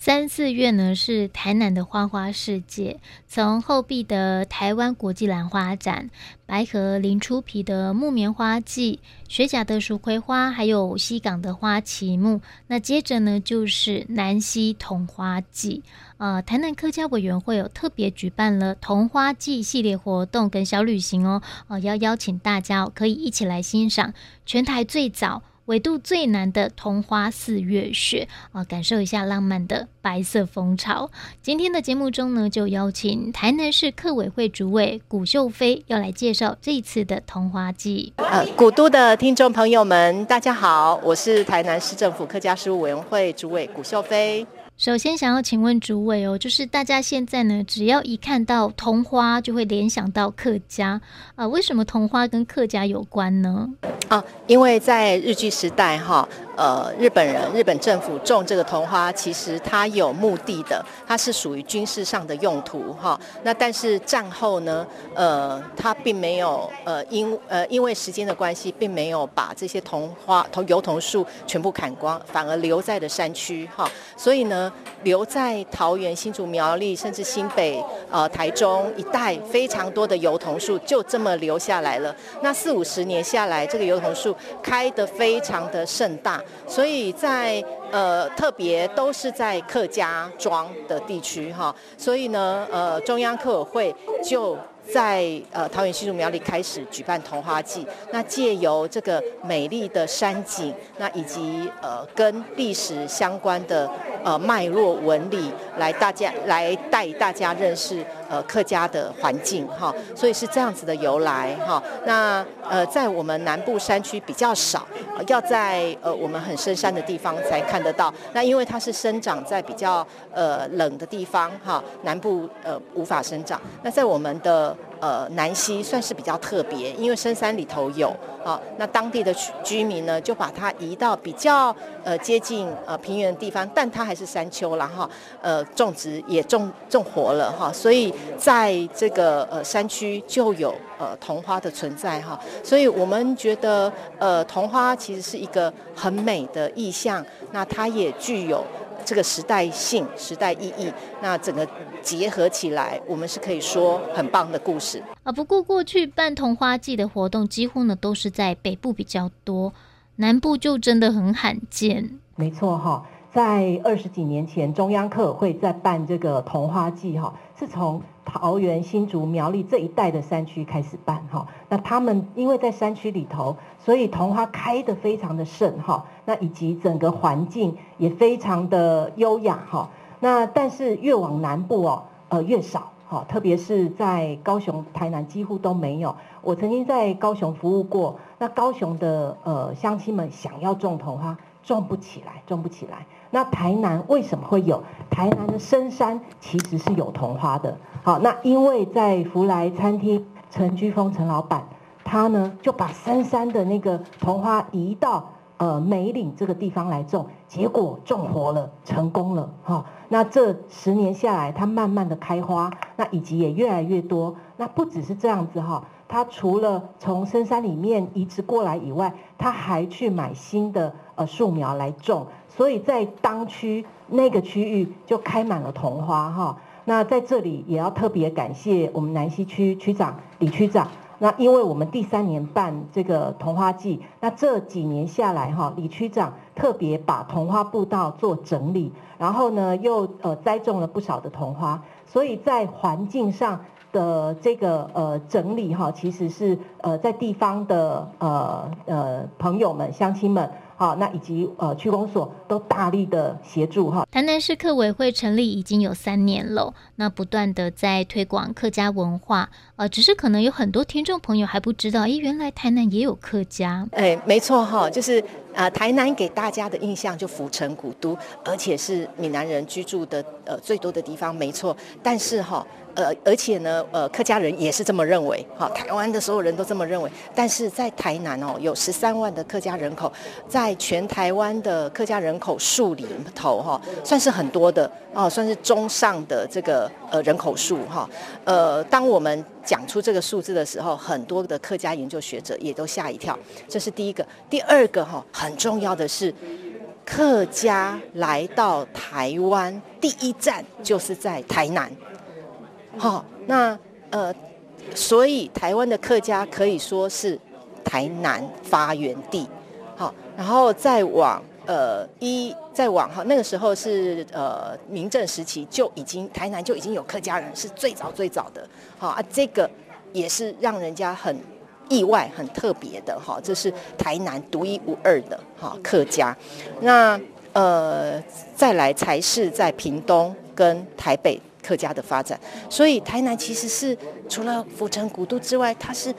三四月呢是台南的花花世界，从后壁的台湾国际兰花展、白河林出皮的木棉花季、学甲的蜀葵花，还有西港的花旗木。那接着呢就是南溪桐花季。呃，台南客家委员会有特别举办了桐花季系列活动跟小旅行哦，呃，要邀请大家可以一起来欣赏全台最早。纬度最南的桐花四月雪啊，感受一下浪漫的白色风潮。今天的节目中呢，就邀请台南市客委会主委古秀飞要来介绍这一次的桐花季。呃，古都的听众朋友们，大家好，我是台南市政府客家事务委员会主委古秀飞。首先想要请问主委哦，就是大家现在呢，只要一看到桐花，就会联想到客家啊，呃，为什么桐花跟客家有关呢？啊，因为在日据时代哈。呃，日本人、日本政府种这个桐花，其实它有目的的，它是属于军事上的用途哈。那但是战后呢，呃，它并没有呃因呃因为时间的关系，并没有把这些桐花、桐油桐树全部砍光，反而留在了山区哈。所以呢，留在桃园、新竹、苗栗，甚至新北、呃台中一带非常多的油桐树，就这么留下来了。那四五十年下来，这个油桐树开得非常的盛大。所以在呃特别都是在客家庄的地区哈，所以呢呃中央客委会就在呃桃园新竹苗栗开始举办桐花季，那借由这个美丽的山景，那以及呃跟历史相关的呃脉络纹理，来大家来带大家认识呃客家的环境哈，所以是这样子的由来哈。那呃在我们南部山区比较少，要在呃我们很深山的地方才看得到。那因为它是生长在比较呃冷的地方哈，南部呃无法生长。那在我们的呃，南溪算是比较特别，因为深山里头有啊，那当地的居民呢，就把它移到比较呃接近呃平原的地方，但它还是山丘啦哈，呃种植也种种活了哈，所以在这个呃山区就有呃桐花的存在哈，所以我们觉得呃桐花其实是一个很美的意象，那它也具有。这个时代性、时代意义，那整个结合起来，我们是可以说很棒的故事啊。不过过去办桐花季的活动，几乎呢都是在北部比较多，南部就真的很罕见。没错哈，在二十几年前，中央客委会在办这个桐花季哈，是从桃园、新竹、苗栗这一带的山区开始办哈。那他们因为在山区里头。所以桐花开得非常的盛哈，那以及整个环境也非常的优雅哈。那但是越往南部哦，呃越少哈，特别是在高雄、台南几乎都没有。我曾经在高雄服务过，那高雄的呃乡亲们想要种桐花，种不起来，种不起来。那台南为什么会有？台南的深山其实是有桐花的。好，那因为在福来餐厅陈居峰陈老板。他呢就把深山的那个桐花移到呃梅岭这个地方来种，结果种活了，成功了哈、那这十年下来，它慢慢的开花，那以及也越来越多。那不只是这样子哈，他除了从深山里面移植过来以外，他还去买新的呃树苗来种，所以在当区那个区域就开满了桐花哈、那在这里也要特别感谢我们南西区区长李区长。那因为我们第三年办这个桐花季，那这几年下来哈，李区长特别把桐花步道做整理，然后呢又呃栽种了不少的桐花，所以在环境上的这个呃整理哈，其实是呃在地方的呃呃朋友们乡亲们。好，那以及呃区公所都大力的协助哈。台南市客委会成立已经有三年了，那不断的在推广客家文化，呃，只是可能有很多听众朋友还不知道，诶，原来台南也有客家。哎，没错哈，就是呃台南给大家的印象就府城古都，而且是闽南人居住的呃最多的地方，没错。但是哈。呃，而且呢，呃，客家人也是这么认为，哈，台湾的所有人都这么认为。但是在台南哦，有十三万的客家人口，在全台湾的客家人口数里头，哈，算是很多的哦，算是中上的这个呃人口数，哈。呃，当我们讲出这个数字的时候，很多的客家研究学者也都吓一跳。这是第一个，第二个哈，很重要的是。客家来到台湾第一站就是在台南。好，那呃，所以台湾的客家可以说是台南发源地。好，然后再往呃一再往哈，那个时候是呃明郑时期就已经台南就已经有客家人，是最早最早的。好啊，这个也是让人家很意外、很特别的哈，这是台南独一无二的哈客家。那呃，再来才是在屏东跟台北。客家的发展，所以台南其实是除了府城古都之外，它是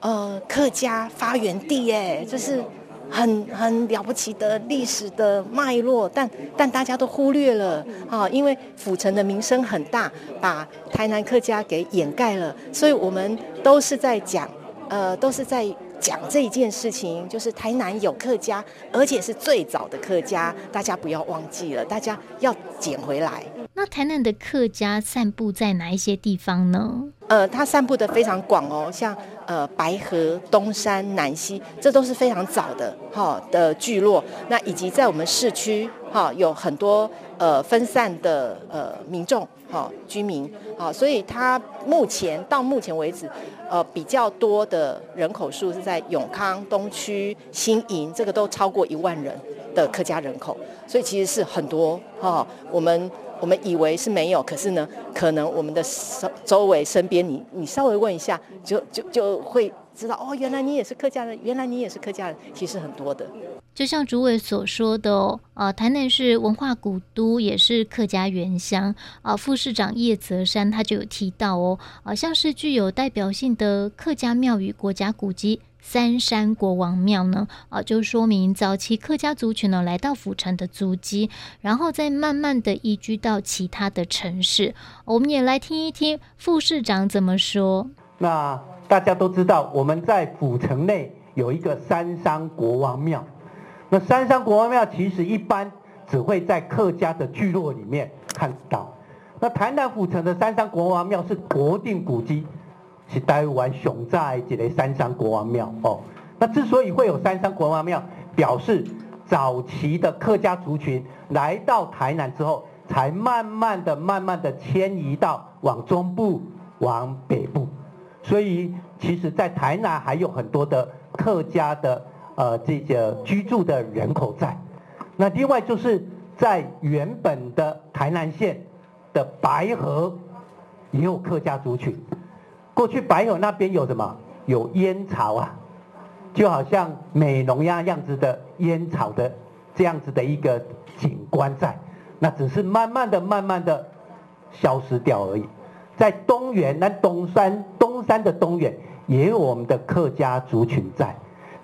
呃客家发源地耶，这是很很了不起的历史的脉络，但但大家都忽略了啊，因为府城的名声很大，把台南客家给掩盖了，所以我们都是在讲，呃，都是在。讲这一件事情，就是台南有客家，而且是最早的客家，大家不要忘记了，大家要捡回来。那台南的客家散布在哪一些地方呢？呃，它散布的非常广哦，像呃白河、东山、南溪，这都是非常早的哈、的聚落。那以及在我们市区哈、有很多呃分散的呃民众哈、居民啊、所以它目前到目前为止，呃比较多的人口数是在永康、东区、新营，这个都超过一万人的客家人口，所以其实是很多哈、我们。我们以为是没有，可是呢，可能我们的周周围身边，你你稍微问一下，就就就会知道哦，原来你也是客家人，原来你也是客家人，其实很多的。就像主委所说的哦，啊，台南是文化古都，也是客家原乡啊。副市长叶泽山他就有提到哦，啊，像是具有代表性的客家庙宇、国家古迹。三山国王庙呢，啊，就说明早期客家族群呢来到府城的足迹，然后再慢慢的移居到其他的城市。我们也来听一听副市长怎么说。那大家都知道，我们在府城内有一个三山国王庙。那三山国王庙其实一般只会在客家的聚落里面看到。那台南府城的三山国王庙是国定古迹。是台湾雄在这个三山国王庙哦。那之所以会有三山国王庙，表示早期的客家族群来到台南之后，才慢慢的、慢慢的迁移到往中部、往北部。所以，其实，在台南还有很多的客家的呃这些居住的人口在。那另外就是在原本的台南县的白河，也有客家族群。过去白河那边有什么？有烟草啊，就好像美浓呀样子的烟草的这样子的一个景观在，那只是慢慢的、慢慢的消失掉而已。在东源，那东山东山的东源也有我们的客家族群在，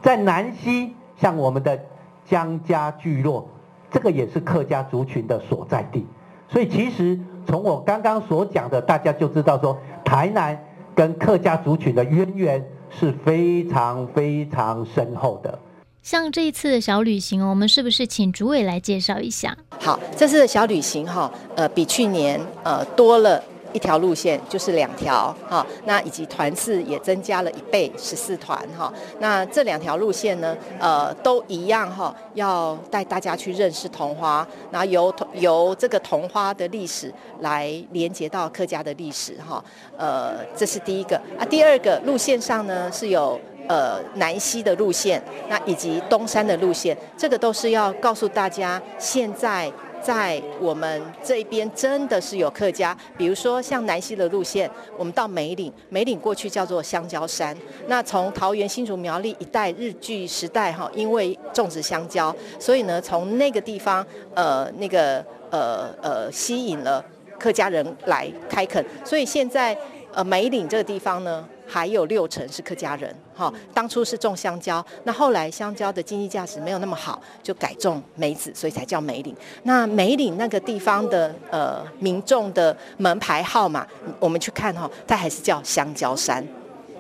在南溪像我们的江家聚落，这个也是客家族群的所在地。所以其实从我刚刚所讲的，大家就知道说台南。跟客家族群的渊源是非常非常深厚的。像这一次的小旅行，我们是不是请主委来介绍一下？好，这次的小旅行哈，呃，比去年呃多了。一条路线就是两条哈，那以及团次也增加了一倍，十四团哈。那这两条路线呢，呃，都一样哈，要带大家去认识桐花，然后由由这个桐花的历史来连接到客家的历史哈。呃，这是第一个啊。第二个路线上呢是有呃南溪的路线，那以及东山的路线，这个都是要告诉大家现在。在我们这边真的是有客家，比如说像南溪的路线，我们到梅岭，梅岭过去叫做香蕉山。那从桃园新竹苗栗一带日据时代哈，因为种植香蕉，所以呢从那个地方呃那个呃呃吸引了客家人来开垦，所以现在呃梅岭这个地方呢。还有六成是客家人，哈，当初是种香蕉，那后来香蕉的经济价值没有那么好，就改种梅子，所以才叫梅岭。那梅岭那个地方的呃民众的门牌号码，我们去看哈，它还是叫香蕉山，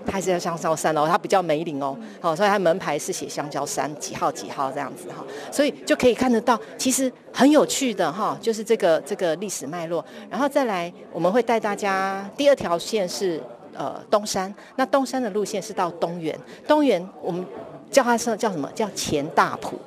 它还是叫香蕉山哦，它比较梅岭哦，好，所以它门牌是写香蕉山几号几号这样子哈，所以就可以看得到，其实很有趣的哈，就是这个这个历史脉络。然后再来，我们会带大家第二条线是。呃，东山，那东山的路线是到东园，东园我们叫它是叫什么？叫前大埔，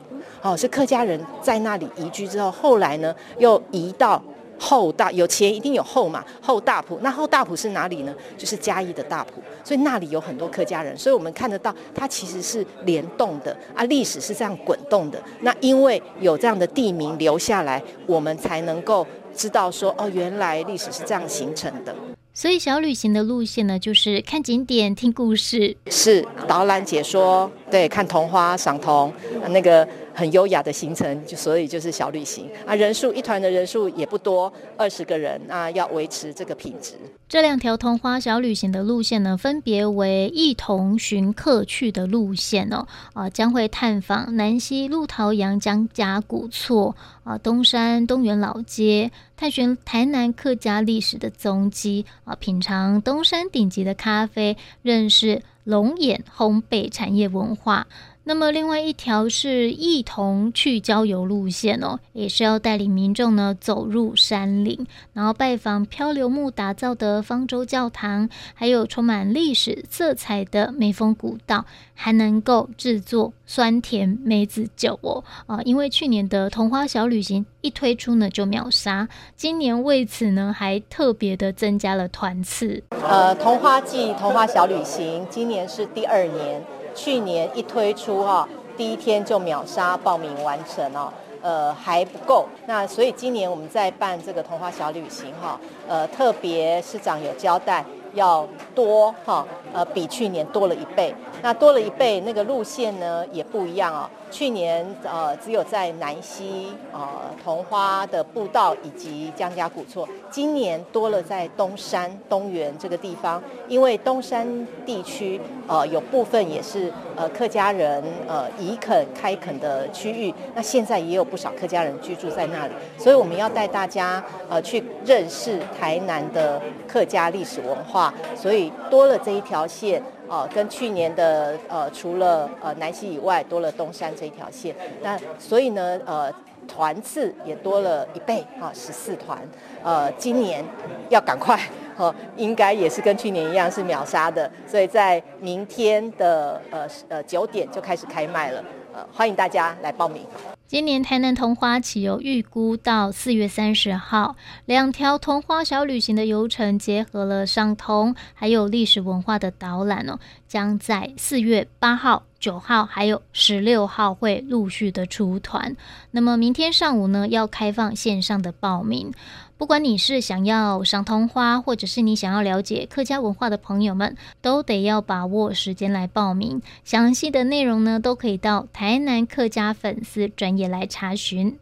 哦，是客家人在那里移居之后，后来呢又移到。后大有前一定有后嘛，后大埔，那后大埔是哪里呢？就是嘉义的大埔，所以那里有很多客家人，所以我们看得到它其实是联动的啊，历史是这样滚动的。那因为有这样的地名留下来，我们才能够知道说哦，原来历史是这样形成的。所以小旅行的路线呢，就是看景点、听故事，是导览解说，对，看桐花、赏桐，那个。很优雅的行程，就所以就是小旅行啊，人数一团的人数也不多，二十个人啊，要维持这个品质。这两条桐花小旅行的路线呢，分别为一同寻客去的路线哦，啊，将会探访南溪鹿桃阳江家古厝啊，东山东园老街，探寻台南客家历史的踪迹啊，品尝东山顶级的咖啡，认识龙眼烘焙产业文化。那么，另外一条是一同去郊游路线哦，也是要带领民众呢走入山林，然后拜访漂流木打造的方舟教堂，还有充满历史色彩的眉峰古道，还能够制作酸甜梅子酒哦啊！因为去年的桐花小旅行一推出呢就秒杀，今年为此呢还特别的增加了团次。呃，桐花季桐花小旅行今年是第二年。去年一推出哈，第一天就秒杀报名完成哦，呃还不够，那所以今年我们在办这个童话小旅行哈，呃特别市长有交代要多哈，呃比去年多了一倍，那多了一倍，那个路线呢也不一样哦。去年呃只有在南溪呃桐花的步道以及江家古厝，今年多了在东山东园这个地方，因为东山地区呃有部分也是呃客家人呃移垦开垦的区域，那现在也有不少客家人居住在那里，所以我们要带大家呃去认识台南的客家历史文化，所以多了这一条条线。哦，跟去年的呃，除了呃南溪以外，多了东山这一条线。那所以呢，呃，团次也多了一倍啊，十四团。呃，今年要赶快，哦，应该也是跟去年一样是秒杀的。所以在明天的呃呃九点就开始开卖了。呃，欢迎大家来报名。今年台南桐花起游预估到四月三十号，两条桐花小旅行的游程结合了赏桐还有历史文化的导览哦，将在四月八号、九号还有十六号会陆续的出团。那么明天上午呢，要开放线上的报名。不管你是想要赏桐花，或者是你想要了解客家文化的朋友们，都得要把握时间来报名。详细的内容呢，都可以到台南客家粉丝专业来查询。